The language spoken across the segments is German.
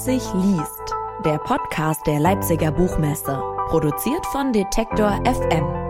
Leipzig liest, der Podcast der Leipziger Buchmesse, produziert von Detektor FM.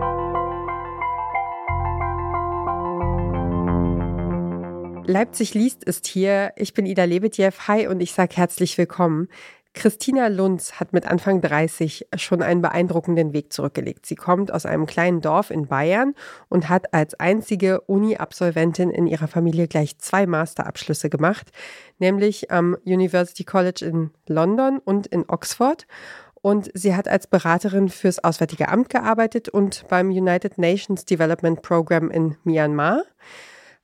Leipzig liest ist hier. Ich bin Ida Lebetjew. Hi und ich sage herzlich willkommen. Christina Lunz hat mit Anfang 30 schon einen beeindruckenden Weg zurückgelegt. Sie kommt aus einem kleinen Dorf in Bayern und hat als einzige Uni-Absolventin in ihrer Familie gleich zwei Masterabschlüsse gemacht, nämlich am University College in London und in Oxford. Und sie hat als Beraterin fürs Auswärtige Amt gearbeitet und beim United Nations Development Program in Myanmar.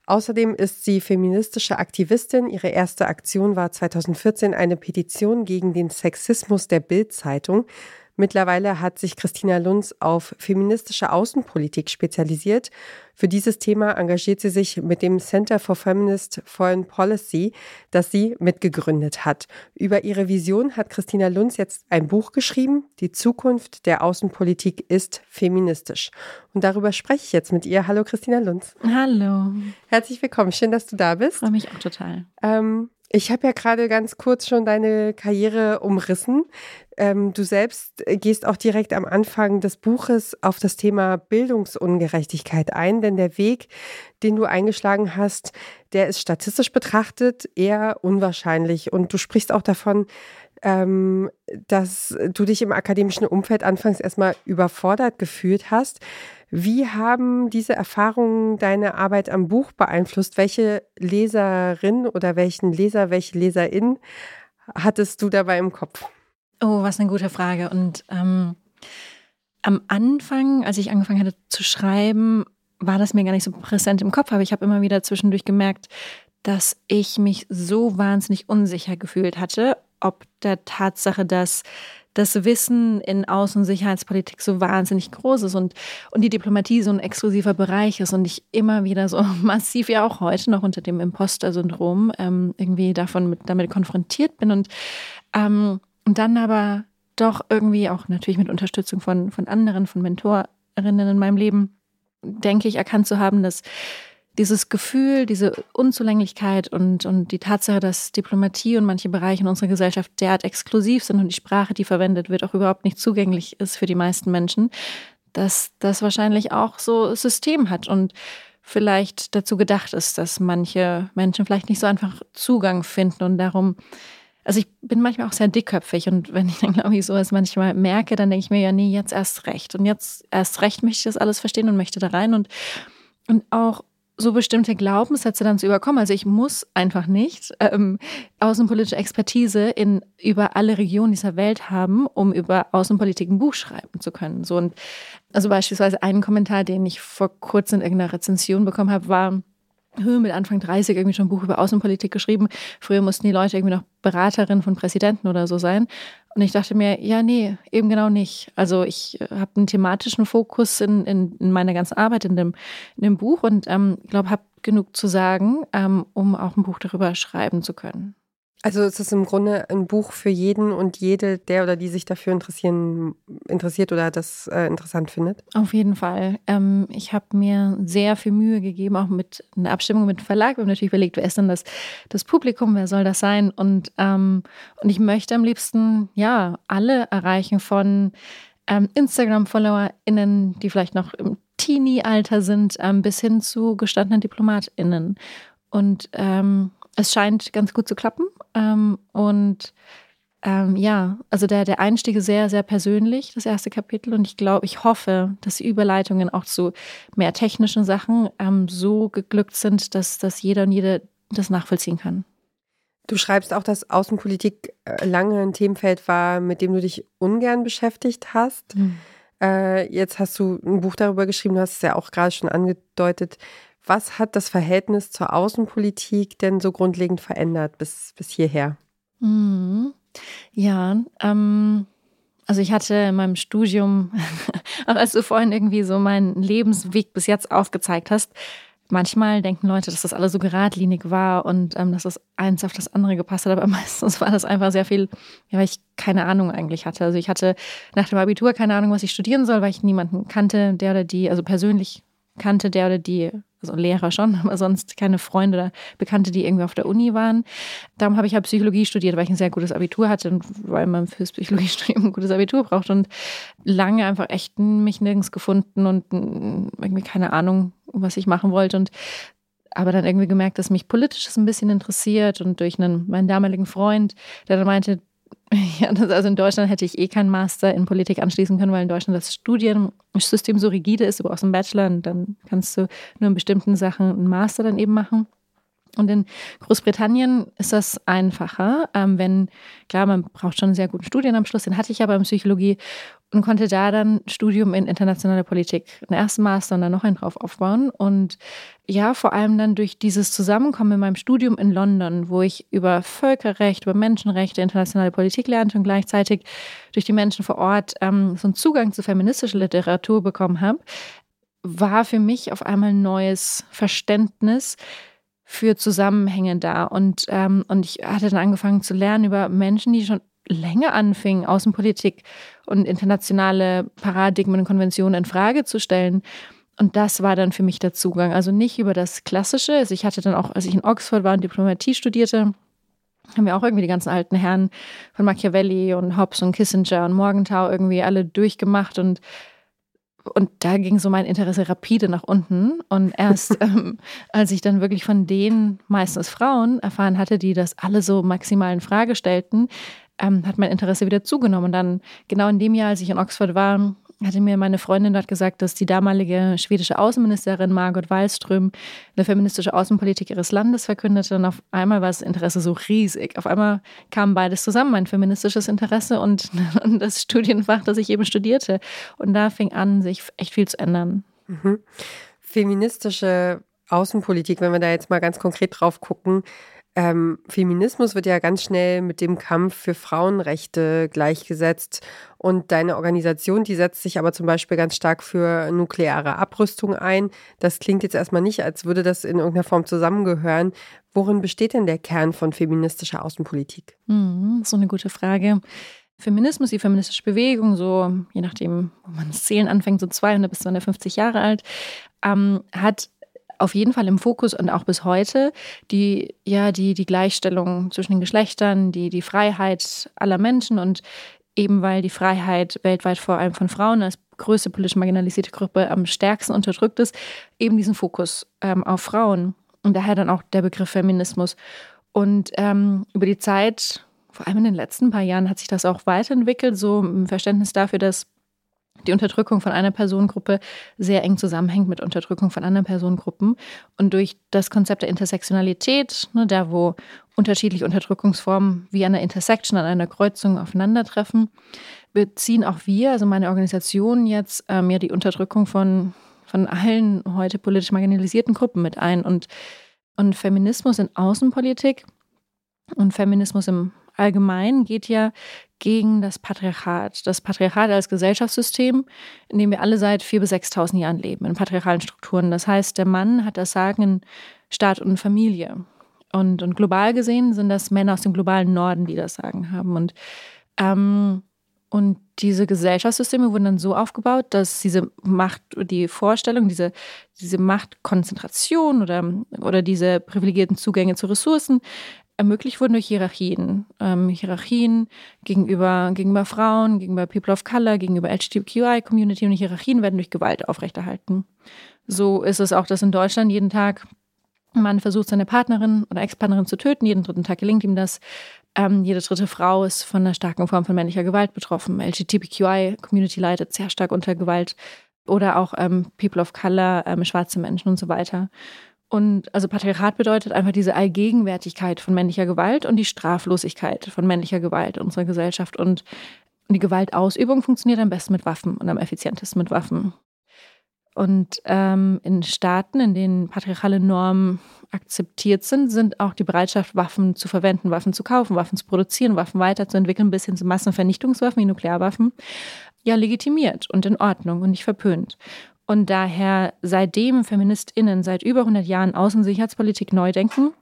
Außerdem ist sie feministische Aktivistin. Ihre erste Aktion war 2014 eine Petition gegen den Sexismus der Bild-Zeitung. Mittlerweile hat sich Christina Lunz auf feministische Außenpolitik spezialisiert. Für dieses Thema engagiert sie sich mit dem Center for Feminist Foreign Policy, das sie mitgegründet hat. Über ihre Vision hat Christina Lunz jetzt ein Buch geschrieben. Die Zukunft der Außenpolitik ist feministisch. Und darüber spreche ich jetzt mit ihr. Hallo Christina Lunz. Hallo. Herzlich willkommen. Schön, dass du da bist. Freue mich auch total. Ähm, ich habe ja gerade ganz kurz schon deine Karriere umrissen. Ähm, du selbst gehst auch direkt am Anfang des Buches auf das Thema Bildungsungerechtigkeit ein, denn der Weg, den du eingeschlagen hast, der ist statistisch betrachtet eher unwahrscheinlich. Und du sprichst auch davon, ähm, dass du dich im akademischen Umfeld anfangs erstmal überfordert gefühlt hast. Wie haben diese Erfahrungen deine Arbeit am Buch beeinflusst? Welche Leserin oder welchen Leser, welche Leserin hattest du dabei im Kopf? Oh, was eine gute Frage. Und ähm, am Anfang, als ich angefangen hatte zu schreiben, war das mir gar nicht so präsent im Kopf, aber ich habe immer wieder zwischendurch gemerkt, dass ich mich so wahnsinnig unsicher gefühlt hatte, ob der Tatsache, dass das Wissen in Außen- und Sicherheitspolitik so wahnsinnig groß ist und, und die Diplomatie so ein exklusiver Bereich ist und ich immer wieder so massiv, ja auch heute noch unter dem Imposter-Syndrom ähm, irgendwie davon mit, damit konfrontiert bin und, ähm, und dann aber doch irgendwie auch natürlich mit Unterstützung von, von anderen, von Mentorinnen in meinem Leben, denke ich, erkannt zu haben, dass dieses Gefühl, diese Unzulänglichkeit und, und die Tatsache, dass Diplomatie und manche Bereiche in unserer Gesellschaft derart exklusiv sind und die Sprache, die verwendet wird, auch überhaupt nicht zugänglich ist für die meisten Menschen, dass das wahrscheinlich auch so System hat und vielleicht dazu gedacht ist, dass manche Menschen vielleicht nicht so einfach Zugang finden und darum also ich bin manchmal auch sehr dickköpfig und wenn ich dann, glaube ich, sowas manchmal merke, dann denke ich mir, ja, nee, jetzt erst recht. Und jetzt erst recht möchte ich das alles verstehen und möchte da rein und, und auch so bestimmte Glaubenssätze dann zu überkommen. Also ich muss einfach nicht ähm, außenpolitische Expertise in über alle Regionen dieser Welt haben, um über Außenpolitik ein Buch schreiben zu können. So und also beispielsweise ein Kommentar, den ich vor kurzem in irgendeiner Rezension bekommen habe, war Höhe mit Anfang 30 irgendwie schon ein Buch über Außenpolitik geschrieben. Früher mussten die Leute irgendwie noch Beraterin von Präsidenten oder so sein. Und ich dachte mir, ja, nee, eben genau nicht. Also ich äh, habe einen thematischen Fokus in, in, in, meiner ganzen Arbeit in dem, in dem Buch und ähm, glaube, habe genug zu sagen, ähm, um auch ein Buch darüber schreiben zu können. Also es ist im Grunde ein Buch für jeden und jede, der oder die sich dafür interessieren, interessiert oder das äh, interessant findet? Auf jeden Fall. Ähm, ich habe mir sehr viel Mühe gegeben, auch mit einer Abstimmung mit dem Verlag. Wir haben natürlich überlegt, wer ist denn das, das Publikum, wer soll das sein? Und, ähm, und ich möchte am liebsten ja alle erreichen von ähm, Instagram-FollowerInnen, die vielleicht noch im Teenie-Alter sind, ähm, bis hin zu gestandenen DiplomatInnen. Und ähm, es scheint ganz gut zu klappen. Ähm, und ähm, ja, also der, der Einstieg ist sehr, sehr persönlich, das erste Kapitel. Und ich glaube, ich hoffe, dass die Überleitungen auch zu mehr technischen Sachen ähm, so geglückt sind, dass, dass jeder und jede das nachvollziehen kann. Du schreibst auch, dass Außenpolitik äh, lange ein Themenfeld war, mit dem du dich ungern beschäftigt hast. Mhm. Äh, jetzt hast du ein Buch darüber geschrieben, du hast es ja auch gerade schon angedeutet. Was hat das Verhältnis zur Außenpolitik denn so grundlegend verändert bis, bis hierher? Mhm. Ja, ähm, also ich hatte in meinem Studium, auch als du vorhin irgendwie so meinen Lebensweg bis jetzt aufgezeigt hast, manchmal denken Leute, dass das alles so geradlinig war und ähm, dass das eins auf das andere gepasst hat, aber meistens war das einfach sehr viel, ja, weil ich keine Ahnung eigentlich hatte. Also ich hatte nach dem Abitur keine Ahnung, was ich studieren soll, weil ich niemanden kannte, der oder die, also persönlich kannte, der oder die also Lehrer schon, aber sonst keine Freunde oder Bekannte, die irgendwie auf der Uni waren. Darum habe ich halt Psychologie studiert, weil ich ein sehr gutes Abitur hatte und weil man fürs Psychologiestudium ein gutes Abitur braucht und lange einfach echt mich nirgends gefunden und irgendwie keine Ahnung, was ich machen wollte und aber dann irgendwie gemerkt, dass mich politisches ein bisschen interessiert und durch einen, meinen damaligen Freund, der dann meinte, ja, also in Deutschland hätte ich eh keinen Master in Politik anschließen können, weil in Deutschland das Studiensystem so rigide ist. Du brauchst einen Bachelor und dann kannst du nur in bestimmten Sachen einen Master dann eben machen. Und in Großbritannien ist das einfacher, ähm, wenn, klar, man braucht schon einen sehr guten Studienabschluss, den hatte ich aber in Psychologie und konnte da dann Studium in internationale Politik, einen ersten Master und dann noch einen drauf aufbauen. Und ja, vor allem dann durch dieses Zusammenkommen in meinem Studium in London, wo ich über Völkerrecht, über Menschenrechte, internationale Politik lernte und gleichzeitig durch die Menschen vor Ort ähm, so einen Zugang zu feministischer Literatur bekommen habe, war für mich auf einmal ein neues Verständnis für Zusammenhänge da. Und, ähm, und ich hatte dann angefangen zu lernen über Menschen, die schon länger anfingen, Außenpolitik und internationale Paradigmen und Konventionen in Frage zu stellen. Und das war dann für mich der Zugang. Also nicht über das Klassische. Also ich hatte dann auch, als ich in Oxford war und Diplomatie studierte, haben wir auch irgendwie die ganzen alten Herren von Machiavelli und Hobbes und Kissinger und Morgenthau irgendwie alle durchgemacht und und da ging so mein Interesse rapide nach unten. Und erst ähm, als ich dann wirklich von denen, meistens Frauen, erfahren hatte, die das alle so maximal in Frage stellten, ähm, hat mein Interesse wieder zugenommen. Und dann, genau in dem Jahr, als ich in Oxford war, hatte mir meine Freundin dort gesagt, dass die damalige schwedische Außenministerin Margot Wallström eine feministische Außenpolitik ihres Landes verkündete. Und auf einmal war das Interesse so riesig. Auf einmal kam beides zusammen, mein feministisches Interesse und, und das Studienfach, das ich eben studierte. Und da fing an, sich echt viel zu ändern. Mhm. Feministische Außenpolitik, wenn wir da jetzt mal ganz konkret drauf gucken, ähm, Feminismus wird ja ganz schnell mit dem Kampf für Frauenrechte gleichgesetzt. Und deine Organisation, die setzt sich aber zum Beispiel ganz stark für nukleare Abrüstung ein. Das klingt jetzt erstmal nicht, als würde das in irgendeiner Form zusammengehören. Worin besteht denn der Kern von feministischer Außenpolitik? Mhm, so eine gute Frage. Feminismus, die feministische Bewegung, so je nachdem, wo man das Zählen anfängt, so 200 bis 250 Jahre alt, ähm, hat auf jeden Fall im Fokus und auch bis heute die, ja, die, die Gleichstellung zwischen den Geschlechtern, die, die Freiheit aller Menschen und eben weil die Freiheit weltweit vor allem von Frauen als größte politisch marginalisierte Gruppe am stärksten unterdrückt ist, eben diesen Fokus ähm, auf Frauen. Und daher dann auch der Begriff Feminismus. Und ähm, über die Zeit, vor allem in den letzten paar Jahren, hat sich das auch weiterentwickelt, so ein Verständnis dafür, dass die Unterdrückung von einer Personengruppe sehr eng zusammenhängt mit Unterdrückung von anderen Personengruppen. Und durch das Konzept der Intersektionalität, ne, da wo unterschiedliche Unterdrückungsformen wie an einer Intersection, an einer Kreuzung aufeinandertreffen, beziehen auch wir, also meine Organisation jetzt, ähm, ja die Unterdrückung von, von allen heute politisch marginalisierten Gruppen mit ein. Und, und Feminismus in Außenpolitik und Feminismus im Allgemeinen geht ja gegen das Patriarchat. Das Patriarchat als Gesellschaftssystem, in dem wir alle seit 4.000 bis 6.000 Jahren leben, in patriarchalen Strukturen. Das heißt, der Mann hat das Sagen in Staat und Familie. Und, und global gesehen sind das Männer aus dem globalen Norden, die das Sagen haben. Und, ähm, und diese Gesellschaftssysteme wurden dann so aufgebaut, dass diese Macht, die Vorstellung, diese, diese Machtkonzentration oder, oder diese privilegierten Zugänge zu Ressourcen ermöglicht wurden durch Hierarchien. Ähm, Hierarchien gegenüber, gegenüber Frauen, gegenüber People of Color, gegenüber LGBTQI-Community und Hierarchien werden durch Gewalt aufrechterhalten. So ist es auch, dass in Deutschland jeden Tag Mann versucht, seine Partnerin oder Ex-Partnerin zu töten. Jeden dritten Tag gelingt ihm das. Ähm, jede dritte Frau ist von einer starken Form von männlicher Gewalt betroffen. LGBTQI-Community leidet sehr stark unter Gewalt. Oder auch ähm, People of Color, ähm, schwarze Menschen und so weiter. Und also Patriarchat bedeutet einfach diese Allgegenwärtigkeit von männlicher Gewalt und die Straflosigkeit von männlicher Gewalt in unserer Gesellschaft. Und die Gewaltausübung funktioniert am besten mit Waffen und am effizientesten mit Waffen. Und ähm, in Staaten, in denen patriarchale Normen akzeptiert sind, sind auch die Bereitschaft, Waffen zu verwenden, Waffen zu kaufen, Waffen zu produzieren, Waffen weiterzuentwickeln, bis hin zu Massenvernichtungswaffen wie Nuklearwaffen, ja legitimiert und in Ordnung und nicht verpönt. Und daher seitdem FeministInnen seit über 100 Jahren Außensicherheitspolitik neu denken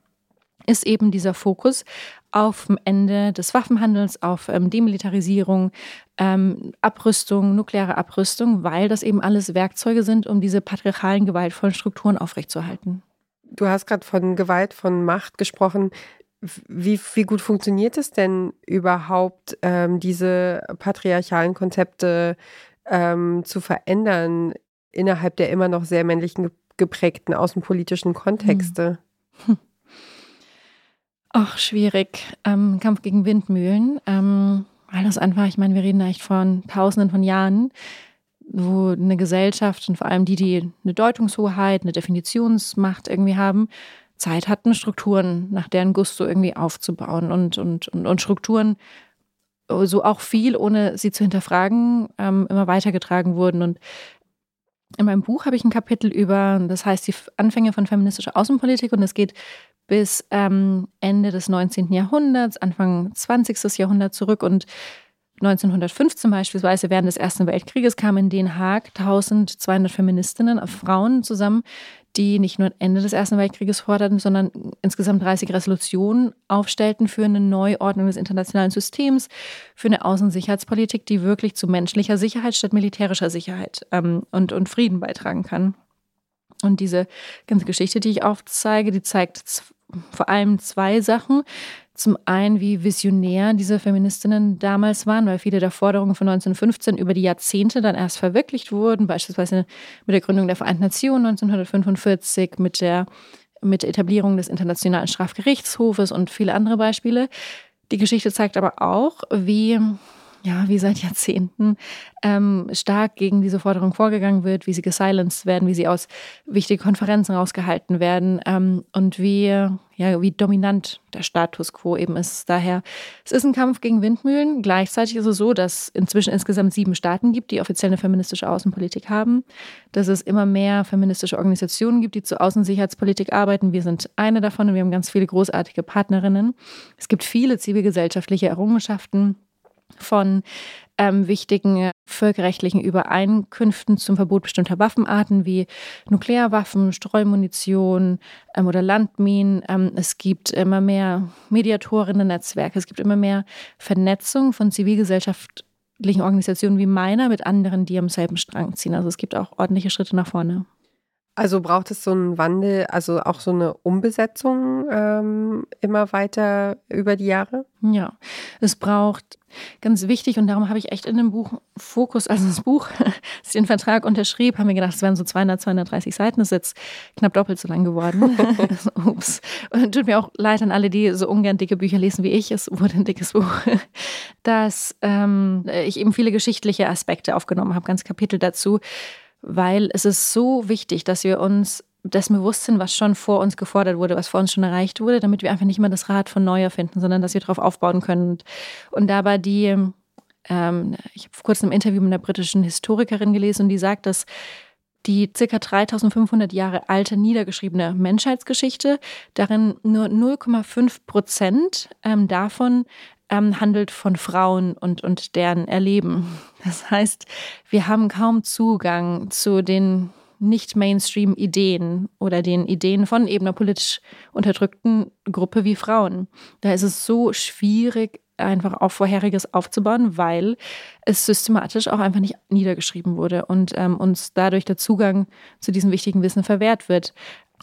ist eben dieser Fokus auf dem Ende des Waffenhandels, auf ähm, Demilitarisierung, ähm, Abrüstung, nukleare Abrüstung, weil das eben alles Werkzeuge sind, um diese patriarchalen, gewaltvollen Strukturen aufrechtzuerhalten. Du hast gerade von Gewalt, von Macht gesprochen. Wie, wie gut funktioniert es denn überhaupt, ähm, diese patriarchalen Konzepte ähm, zu verändern innerhalb der immer noch sehr männlichen geprägten außenpolitischen Kontexte? Hm. Ach, schwierig. Ähm, Kampf gegen Windmühlen. Ähm, weil das einfach, ich meine, wir reden da echt von Tausenden von Jahren, wo eine Gesellschaft und vor allem die, die eine Deutungshoheit, eine Definitionsmacht irgendwie haben, Zeit hatten, Strukturen nach deren Gusto irgendwie aufzubauen und, und, und, und Strukturen so auch viel, ohne sie zu hinterfragen, ähm, immer weitergetragen wurden. Und in meinem Buch habe ich ein Kapitel über, das heißt, die Anfänge von feministischer Außenpolitik und es geht bis ähm, Ende des 19. Jahrhunderts, Anfang 20. Jahrhundert zurück und 1915 beispielsweise während des Ersten Weltkrieges kamen in Den Haag 1200 Feministinnen, äh, Frauen zusammen, die nicht nur Ende des Ersten Weltkrieges forderten, sondern insgesamt 30 Resolutionen aufstellten für eine Neuordnung des internationalen Systems, für eine Außensicherheitspolitik, die wirklich zu menschlicher Sicherheit statt militärischer Sicherheit ähm, und, und Frieden beitragen kann. Und diese ganze Geschichte, die ich aufzeige, die zeigt vor allem zwei Sachen. Zum einen, wie visionär diese Feministinnen damals waren, weil viele der Forderungen von 1915 über die Jahrzehnte dann erst verwirklicht wurden, beispielsweise mit der Gründung der Vereinten Nationen 1945, mit der, mit der Etablierung des Internationalen Strafgerichtshofes und viele andere Beispiele. Die Geschichte zeigt aber auch, wie ja, wie seit Jahrzehnten ähm, stark gegen diese Forderung vorgegangen wird, wie sie gesilenced werden, wie sie aus wichtigen Konferenzen rausgehalten werden ähm, und wie, ja, wie dominant der Status quo eben ist. Daher, es ist ein Kampf gegen Windmühlen. Gleichzeitig ist es so, dass inzwischen insgesamt sieben Staaten gibt, die offiziell eine feministische Außenpolitik haben, dass es immer mehr feministische Organisationen gibt, die zur Außensicherheitspolitik arbeiten. Wir sind eine davon und wir haben ganz viele großartige Partnerinnen. Es gibt viele zivilgesellschaftliche Errungenschaften von ähm, wichtigen völkerrechtlichen Übereinkünften zum Verbot bestimmter Waffenarten wie Nuklearwaffen, Streumunition ähm, oder Landminen. Ähm, es gibt immer mehr Mediatorinnen-Netzwerke, es gibt immer mehr Vernetzung von zivilgesellschaftlichen Organisationen wie meiner mit anderen, die am selben Strang ziehen. Also es gibt auch ordentliche Schritte nach vorne. Also braucht es so einen Wandel, also auch so eine Umbesetzung ähm, immer weiter über die Jahre? Ja, es braucht ganz wichtig und darum habe ich echt in dem Buch Fokus, also das Buch, als ich den Vertrag unterschrieb, haben wir gedacht, es wären so 200, 230 Seiten, das ist jetzt knapp doppelt so lang geworden. Ups. Und tut mir auch leid an alle, die so ungern dicke Bücher lesen wie ich, es wurde ein dickes Buch, dass ähm, ich eben viele geschichtliche Aspekte aufgenommen habe, ganz Kapitel dazu weil es ist so wichtig, dass wir uns dessen bewusst sind, was schon vor uns gefordert wurde, was vor uns schon erreicht wurde, damit wir einfach nicht immer das Rad von neu erfinden, sondern dass wir darauf aufbauen können. Und, und dabei die, ähm, ich habe vor kurzem ein Interview mit einer britischen Historikerin gelesen und die sagt, dass die ca. 3500 Jahre alte niedergeschriebene Menschheitsgeschichte, darin nur 0,5 Prozent ähm, davon ähm, handelt von Frauen und, und deren Erleben. Das heißt, wir haben kaum Zugang zu den nicht-Mainstream-Ideen oder den Ideen von eben einer politisch unterdrückten Gruppe wie Frauen. Da ist es so schwierig, einfach auf Vorheriges aufzubauen, weil es systematisch auch einfach nicht niedergeschrieben wurde und ähm, uns dadurch der Zugang zu diesem wichtigen Wissen verwehrt wird.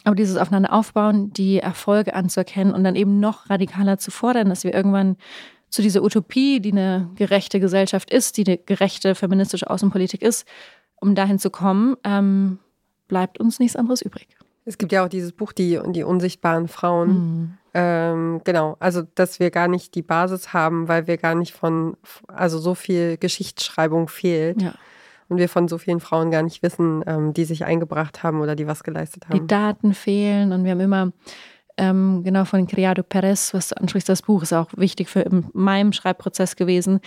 Aber dieses Aufeinander aufbauen, die Erfolge anzuerkennen und dann eben noch radikaler zu fordern, dass wir irgendwann zu dieser Utopie, die eine gerechte Gesellschaft ist, die eine gerechte feministische Außenpolitik ist, um dahin zu kommen, ähm, bleibt uns nichts anderes übrig. Es gibt ja auch dieses Buch, die, die unsichtbaren Frauen. Mhm. Ähm, genau, also dass wir gar nicht die Basis haben, weil wir gar nicht von, also so viel Geschichtsschreibung fehlt. Ja. Und wir von so vielen Frauen gar nicht wissen, ähm, die sich eingebracht haben oder die was geleistet haben. Die Daten fehlen und wir haben immer ähm, genau von Criado Perez, was du ansprichst, das Buch ist auch wichtig für in meinem Schreibprozess gewesen.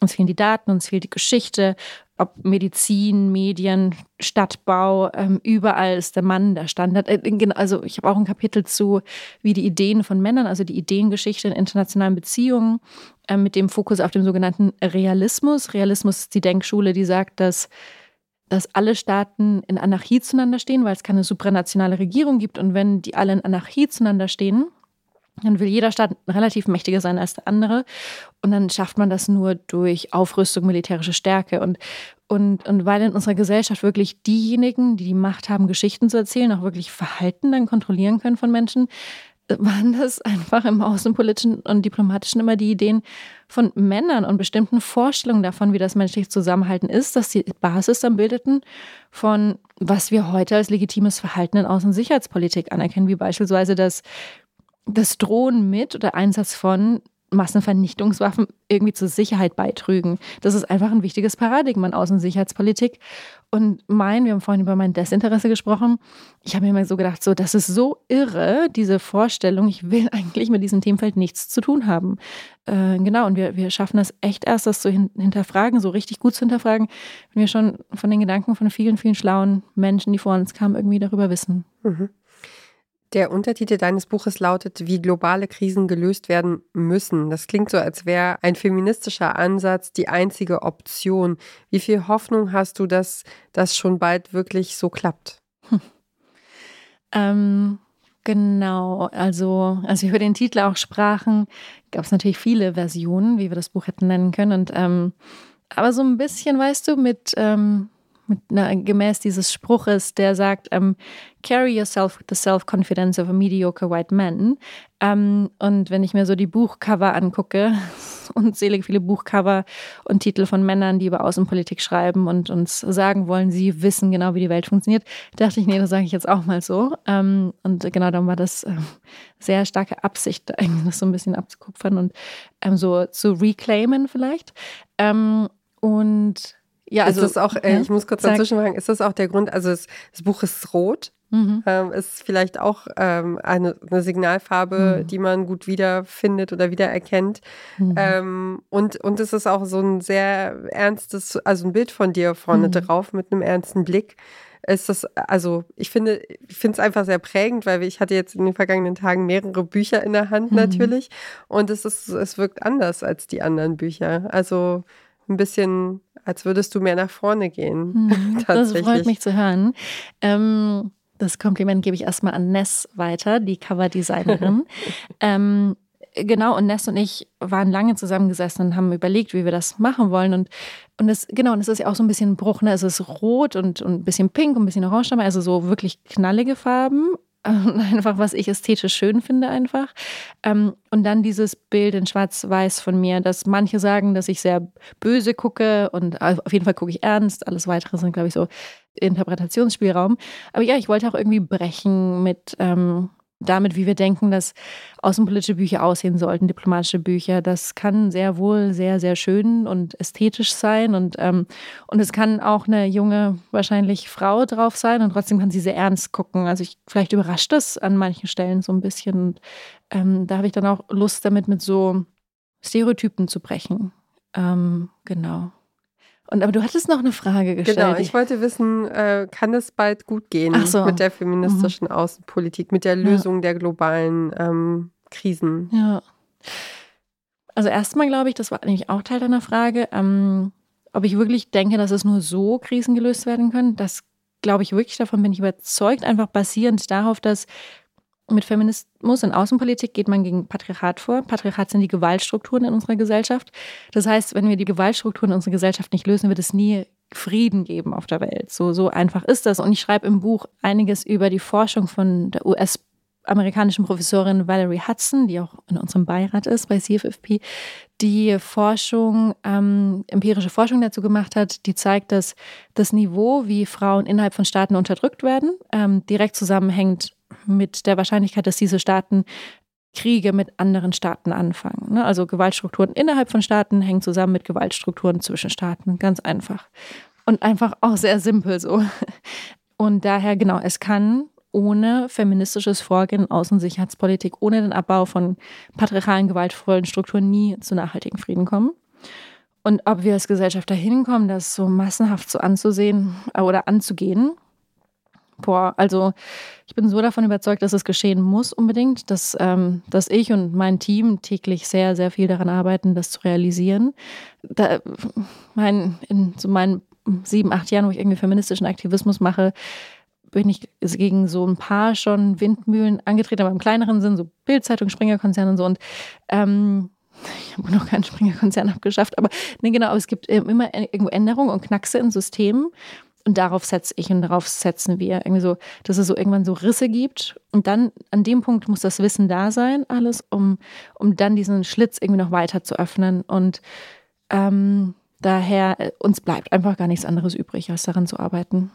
Uns fehlen die Daten, uns fehlt die Geschichte, ob Medizin, Medien, Stadtbau, ähm, überall ist der Mann der Standard. Äh, also ich habe auch ein Kapitel zu, wie die Ideen von Männern, also die Ideengeschichte in internationalen Beziehungen, äh, mit dem Fokus auf dem sogenannten Realismus. Realismus ist die Denkschule, die sagt, dass dass alle Staaten in Anarchie zueinander stehen, weil es keine supranationale Regierung gibt. Und wenn die alle in Anarchie zueinander stehen, Dann will jeder Staat relativ mächtiger sein als der andere. Und dann schafft man das nur durch Aufrüstung, militärische Stärke. Und, und, und weil in unserer Gesellschaft wirklich diejenigen, die die Macht haben, Geschichten zu erzählen, auch wirklich Verhalten dann kontrollieren können von Menschen, waren das einfach im außenpolitischen und diplomatischen immer die Ideen von Männern und bestimmten Vorstellungen davon, wie das menschliche Zusammenhalten ist, dass die Basis dann bildeten von, was wir heute als legitimes Verhalten in Außen- und Sicherheitspolitik anerkennen, wie beispielsweise das, das Drohen mit oder Einsatz von Massenvernichtungswaffen irgendwie zur Sicherheit beitrügen. Das ist einfach ein wichtiges Paradigma in Außensicherheitspolitik. Und mein, wir haben vorhin über mein Desinteresse gesprochen. Ich habe mir immer so gedacht, so, das ist so irre, diese Vorstellung, ich will eigentlich mit diesem Themenfeld nichts zu tun haben. Äh, genau, und wir, wir schaffen das echt erst, das zu hinterfragen, so richtig gut zu hinterfragen, wenn wir schon von den Gedanken von vielen, vielen schlauen Menschen, die vor uns kamen, irgendwie darüber wissen. Mhm. Der Untertitel deines Buches lautet, wie globale Krisen gelöst werden müssen. Das klingt so, als wäre ein feministischer Ansatz die einzige Option. Wie viel Hoffnung hast du, dass das schon bald wirklich so klappt? Hm. Ähm, genau, also als wir über den Titel auch sprachen, gab es natürlich viele Versionen, wie wir das Buch hätten nennen können. Und ähm, aber so ein bisschen, weißt du, mit ähm, einer, gemäß dieses Spruches, der sagt, um, ähm, carry yourself with the self-confidence of a mediocre white man. Um, ähm, und wenn ich mir so die Buchcover angucke, unzählige viele Buchcover und Titel von Männern, die über Außenpolitik schreiben und uns sagen wollen, sie wissen genau, wie die Welt funktioniert, dachte ich, nee, das sage ich jetzt auch mal so. Um, ähm, und genau, dann war das sehr starke Absicht, das so ein bisschen abzukupfern und so zu reclaimen vielleicht. und ja, also ist das auch, äh, ich muss kurz dazwischen fragen, ist das auch der Grund, also das, das Buch ist rot, mhm. ähm, ist vielleicht auch ähm, eine, eine, Signalfarbe, mhm. die man gut wiederfindet oder wiedererkennt. Mhm. Ähm, und, und es ist auch so ein sehr ernstes, also ein Bild von dir vorne mhm. drauf mit einem ernsten Blick. Ist das, also ich finde, ich finde es einfach sehr prägend, weil ich hatte jetzt in den vergangenen Tagen mehrere Bücher in der Hand mhm. natürlich. Und es ist, es wirkt anders als die anderen Bücher. Also ein bisschen, als würdest du mehr nach vorne gehen. Mhm, das freut mich zu hören. Ähm, das Kompliment gebe ich erstmal an Ness weiter, die Coverdesignerin. ähm, genau, und Ness und ich waren lange zusammengesessen und haben überlegt, wie wir das machen wollen. Und, und das, genau, und es ist ja auch so ein bisschen ein Bruch, ne? Es ist rot und, und ein bisschen pink und ein bisschen orange also so wirklich knallige Farben. einfach was ich ästhetisch schön finde einfach. Ähm, und dann dieses Bild in Schwarz-Weiß von mir, dass manche sagen, dass ich sehr böse gucke und auf jeden Fall gucke ich ernst. Alles weitere sind, glaube ich, so Interpretationsspielraum. Aber ja, ich wollte auch irgendwie brechen mit ähm, damit, wie wir denken, dass außenpolitische Bücher aussehen sollten, diplomatische Bücher. Das kann sehr wohl sehr, sehr schön und ästhetisch sein. Und, ähm, und es kann auch eine junge, wahrscheinlich Frau drauf sein und trotzdem kann sie sehr ernst gucken. Also ich, vielleicht überrascht das an manchen Stellen so ein bisschen. Und, ähm, da habe ich dann auch Lust damit, mit so Stereotypen zu brechen. Ähm, genau. Und aber du hattest noch eine Frage gestellt. Genau, ich wollte wissen, äh, kann es bald gut gehen so. mit der feministischen mhm. Außenpolitik, mit der Lösung ja. der globalen ähm, Krisen? Ja. Also erstmal glaube ich, das war eigentlich auch Teil deiner Frage, ähm, ob ich wirklich denke, dass es nur so Krisen gelöst werden können. Das glaube ich wirklich, davon bin ich überzeugt, einfach basierend darauf, dass mit Feminismus in Außenpolitik geht man gegen Patriarchat vor. Patriarchat sind die Gewaltstrukturen in unserer Gesellschaft. Das heißt, wenn wir die Gewaltstrukturen in unserer Gesellschaft nicht lösen, wird es nie Frieden geben auf der Welt. So, so einfach ist das. Und ich schreibe im Buch einiges über die Forschung von der US- amerikanischen Professorin Valerie Hudson, die auch in unserem Beirat ist bei CFFP, die Forschung, ähm, empirische Forschung dazu gemacht hat, die zeigt, dass das Niveau, wie Frauen innerhalb von Staaten unterdrückt werden, ähm, direkt zusammenhängt mit der Wahrscheinlichkeit, dass diese Staaten Kriege mit anderen Staaten anfangen. Ne? Also Gewaltstrukturen innerhalb von Staaten hängen zusammen mit Gewaltstrukturen zwischen Staaten. Ganz einfach. Und einfach auch sehr simpel so. Und daher, genau, es kann ohne feministisches Vorgehen, Außensicherheitspolitik, ohne den Abbau von patriarchalen, gewaltvollen Strukturen nie zu nachhaltigen Frieden kommen. Und ob wir als Gesellschaft dahin kommen, das so massenhaft so anzusehen äh, oder anzugehen, Boah, also ich bin so davon überzeugt, dass es geschehen muss unbedingt, dass, ähm, dass ich und mein Team täglich sehr, sehr viel daran arbeiten, das zu realisieren. Da, mein, in so meinen sieben, acht Jahren, wo ich irgendwie feministischen Aktivismus mache, bin ich gegen so ein paar schon Windmühlen angetreten, aber im kleineren Sinn, so Bildzeitung, Springerkonzern und so. Und ähm, ich habe noch keinen Springerkonzern abgeschafft, aber nee, genau, es gibt immer irgendwo Änderungen und Knackse in Systemen. Und darauf setze ich und darauf setzen wir. Irgendwie so, dass es so irgendwann so Risse gibt. Und dann an dem Punkt muss das Wissen da sein, alles, um, um dann diesen Schlitz irgendwie noch weiter zu öffnen. Und ähm, daher, äh, uns bleibt einfach gar nichts anderes übrig, als daran zu arbeiten.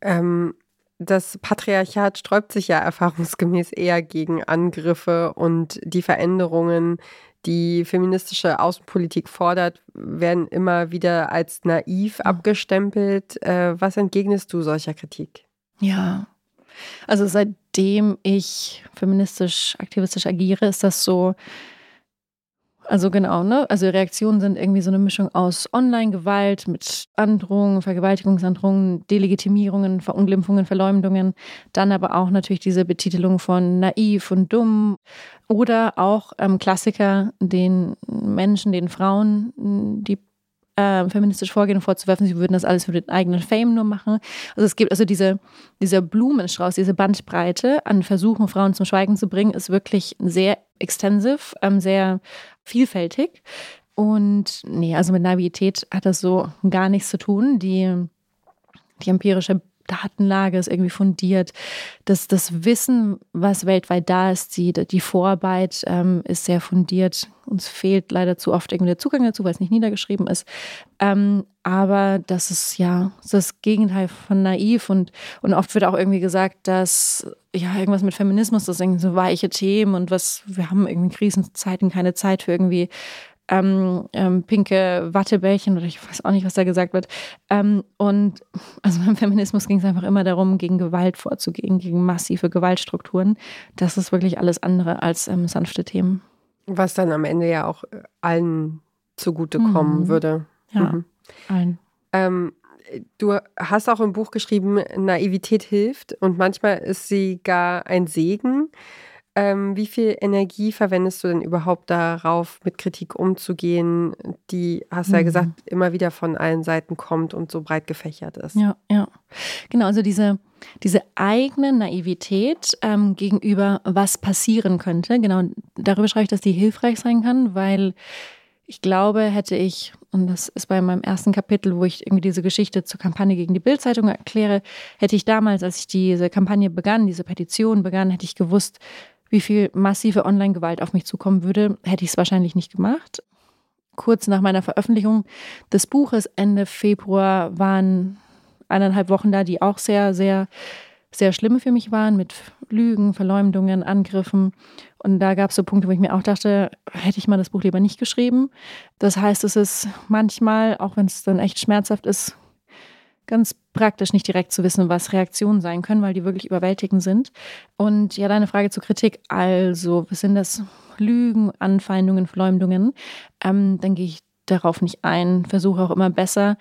Ähm, das Patriarchat sträubt sich ja erfahrungsgemäß eher gegen Angriffe und die Veränderungen, die feministische Außenpolitik fordert, werden immer wieder als naiv abgestempelt. Äh, was entgegnest du solcher Kritik? Ja, also seitdem ich feministisch, aktivistisch agiere, ist das so, also genau, ne? Also Reaktionen sind irgendwie so eine Mischung aus Online-Gewalt mit Androhungen, Vergewaltigungsandrohungen, Delegitimierungen, Verunglimpfungen, Verleumdungen, dann aber auch natürlich diese Betitelung von naiv und dumm oder auch ähm, Klassiker, den Menschen, den Frauen, die äh, feministisch vorgehen, vorzuwerfen, sie würden das alles für den eigenen Fame nur machen. Also es gibt also diese, dieser Blumenstrauß, diese Bandbreite an Versuchen, Frauen zum Schweigen zu bringen, ist wirklich sehr extensiv, ähm, sehr vielfältig. Und nee, also mit Naivität hat das so gar nichts zu tun. Die, die empirische Datenlage ist irgendwie fundiert. Das, das Wissen, was weltweit da ist, die, die Vorarbeit ähm, ist sehr fundiert. Uns fehlt leider zu oft irgendwie der Zugang dazu, weil es nicht niedergeschrieben ist. Ähm, aber das ist ja das Gegenteil von naiv und, und oft wird auch irgendwie gesagt, dass ja irgendwas mit Feminismus, das sind so weiche Themen und was, wir haben irgendwie Krisenzeiten keine Zeit für irgendwie ähm, ähm, pinke Wattebällchen oder ich weiß auch nicht, was da gesagt wird. Ähm, und also beim Feminismus ging es einfach immer darum, gegen Gewalt vorzugehen, gegen massive Gewaltstrukturen. Das ist wirklich alles andere als ähm, sanfte Themen. Was dann am Ende ja auch allen zugutekommen mhm. würde. Ja, mhm. allen. Ähm, du hast auch im Buch geschrieben, Naivität hilft und manchmal ist sie gar ein Segen. Ähm, wie viel Energie verwendest du denn überhaupt darauf, mit Kritik umzugehen, die, hast du mhm. ja gesagt, immer wieder von allen Seiten kommt und so breit gefächert ist? Ja, ja. Genau, also diese, diese eigene Naivität ähm, gegenüber, was passieren könnte, genau, darüber schreibe ich, dass die hilfreich sein kann, weil ich glaube, hätte ich, und das ist bei meinem ersten Kapitel, wo ich irgendwie diese Geschichte zur Kampagne gegen die Bildzeitung erkläre, hätte ich damals, als ich diese Kampagne begann, diese Petition begann, hätte ich gewusst, wie viel massive Online-Gewalt auf mich zukommen würde, hätte ich es wahrscheinlich nicht gemacht. Kurz nach meiner Veröffentlichung des Buches Ende Februar waren eineinhalb Wochen da, die auch sehr, sehr, sehr schlimm für mich waren, mit Lügen, Verleumdungen, Angriffen. Und da gab es so Punkte, wo ich mir auch dachte, hätte ich mal das Buch lieber nicht geschrieben. Das heißt, es ist manchmal, auch wenn es dann echt schmerzhaft ist, ganz praktisch, nicht direkt zu wissen, was Reaktionen sein können, weil die wirklich überwältigend sind. Und ja, deine Frage zur Kritik. Also, was sind das? Lügen, Anfeindungen, Verleumdungen. Ähm, dann gehe ich darauf nicht ein, versuche auch immer besser,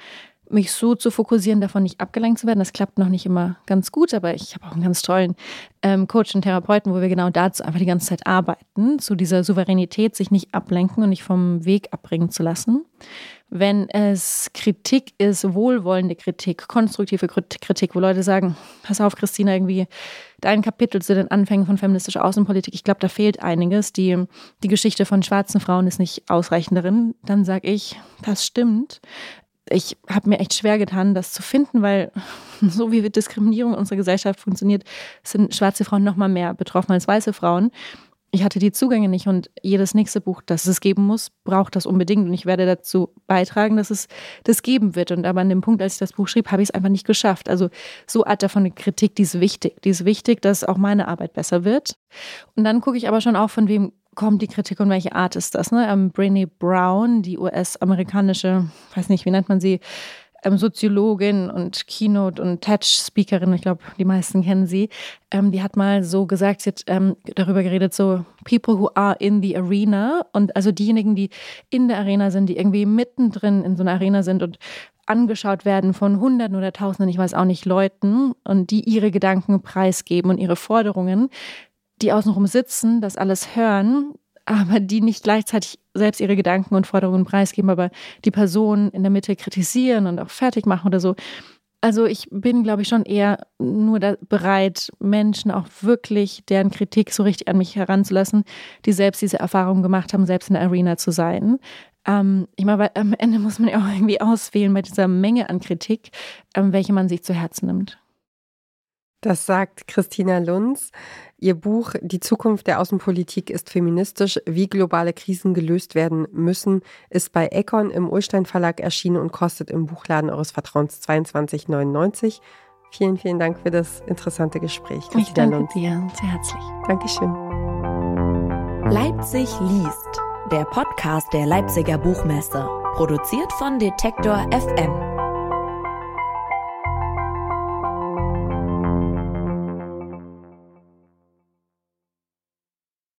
mich so zu fokussieren, davon nicht abgelenkt zu werden. Das klappt noch nicht immer ganz gut, aber ich habe auch einen ganz tollen ähm, Coach und Therapeuten, wo wir genau dazu einfach die ganze Zeit arbeiten, zu dieser Souveränität, sich nicht ablenken und nicht vom Weg abbringen zu lassen wenn es Kritik ist, wohlwollende Kritik, konstruktive Kritik, wo Leute sagen, pass auf, Christina, irgendwie dein Kapitel zu den Anfängen von feministischer Außenpolitik, ich glaube, da fehlt einiges. Die, die Geschichte von schwarzen Frauen ist nicht ausreichend darin. Dann sage ich, das stimmt. Ich habe mir echt schwer getan, das zu finden, weil so wie Diskriminierung in unserer Gesellschaft funktioniert, sind schwarze Frauen noch mal mehr betroffen als weiße Frauen ich hatte die Zugänge nicht und jedes nächste Buch, das es geben muss, braucht das unbedingt und ich werde dazu beitragen, dass es das geben wird. Und aber an dem Punkt, als ich das Buch schrieb, habe ich es einfach nicht geschafft. Also so Art davon eine Kritik, die ist wichtig. Die ist wichtig, dass auch meine Arbeit besser wird. Und dann gucke ich aber schon auch, von wem kommt die Kritik und welche Art ist das. Ne? Ähm, Brené Brown, die US-amerikanische, weiß nicht, wie nennt man sie, Soziologin und Keynote- und TED-Speakerin, ich glaube, die meisten kennen sie, ähm, die hat mal so gesagt, sie hat ähm, darüber geredet, so People who are in the arena und also diejenigen, die in der Arena sind, die irgendwie mittendrin in so einer Arena sind und angeschaut werden von Hunderten oder Tausenden, ich weiß auch nicht, Leuten und die ihre Gedanken preisgeben und ihre Forderungen, die außenrum sitzen, das alles hören, aber die nicht gleichzeitig selbst ihre Gedanken und Forderungen preisgeben, aber die Person in der Mitte kritisieren und auch fertig machen oder so. Also ich bin, glaube ich, schon eher nur bereit, Menschen auch wirklich deren Kritik so richtig an mich heranzulassen, die selbst diese Erfahrung gemacht haben, selbst in der Arena zu sein. Ähm, ich meine, weil am Ende muss man ja auch irgendwie auswählen bei dieser Menge an Kritik, ähm, welche man sich zu Herzen nimmt. Das sagt Christina Lunz. Ihr Buch Die Zukunft der Außenpolitik ist feministisch, wie globale Krisen gelöst werden müssen, ist bei Econ im Ulstein Verlag erschienen und kostet im Buchladen eures Vertrauens 22,99. Vielen, vielen Dank für das interessante Gespräch. Christina ich danke Lunz. dir sehr herzlich. Dankeschön. Leipzig liest, der Podcast der Leipziger Buchmesse, produziert von Detektor FM.